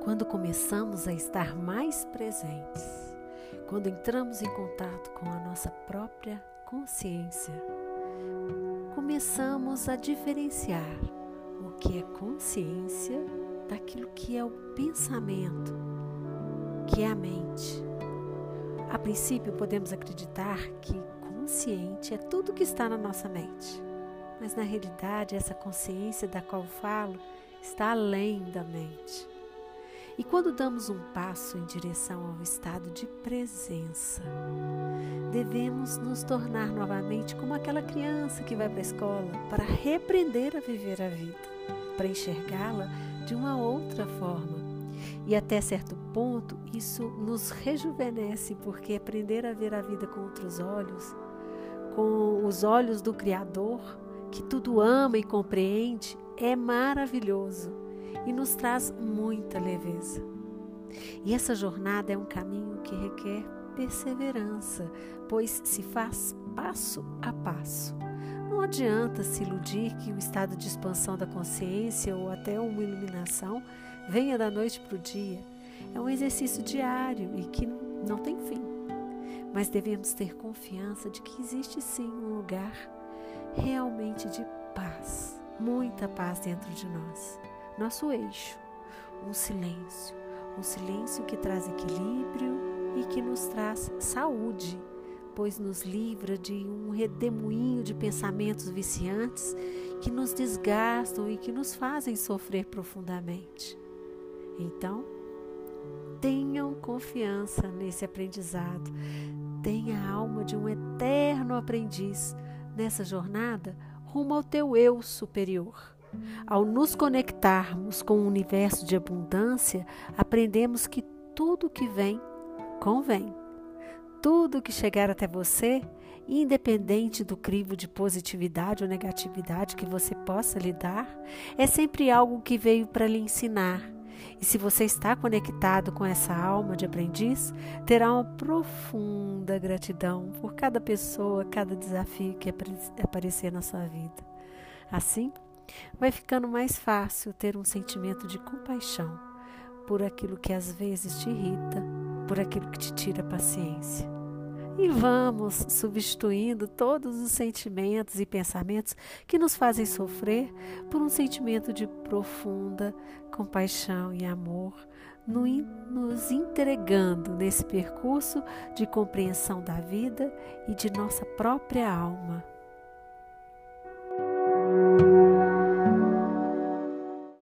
quando começamos a estar mais presentes, quando entramos em contato com a nossa própria consciência, começamos a diferenciar o que é consciência daquilo que é o pensamento, que é a mente. A princípio, podemos acreditar que consciente é tudo que está na nossa mente, mas na realidade, essa consciência da qual falo está além da mente. E quando damos um passo em direção ao estado de presença, devemos nos tornar novamente como aquela criança que vai para a escola para reaprender a viver a vida, para enxergá-la de uma outra forma. E até certo ponto, isso nos rejuvenesce, porque aprender a ver a vida com outros olhos, com os olhos do Criador, que tudo ama e compreende, é maravilhoso e nos traz muita leveza. E essa jornada é um caminho que requer perseverança, pois se faz passo a passo. Não adianta se iludir que o estado de expansão da consciência ou até uma iluminação venha da noite para o dia. É um exercício diário e que não tem fim. Mas devemos ter confiança de que existe sim um lugar realmente de paz, muita paz dentro de nós nosso eixo, um silêncio, um silêncio que traz equilíbrio e que nos traz saúde, pois nos livra de um redemoinho de pensamentos viciantes que nos desgastam e que nos fazem sofrer profundamente. Então, tenham confiança nesse aprendizado, tenha a alma de um eterno aprendiz nessa jornada rumo ao teu eu superior. Ao nos conectarmos com o universo de abundância, aprendemos que tudo que vem, convém. Tudo que chegar até você, independente do crivo de positividade ou negatividade que você possa lhe dar, é sempre algo que veio para lhe ensinar. E se você está conectado com essa alma de aprendiz, terá uma profunda gratidão por cada pessoa, cada desafio que aparecer na sua vida. Assim, vai ficando mais fácil ter um sentimento de compaixão por aquilo que às vezes te irrita, por aquilo que te tira a paciência. E vamos substituindo todos os sentimentos e pensamentos que nos fazem sofrer por um sentimento de profunda compaixão e amor, nos entregando nesse percurso de compreensão da vida e de nossa própria alma.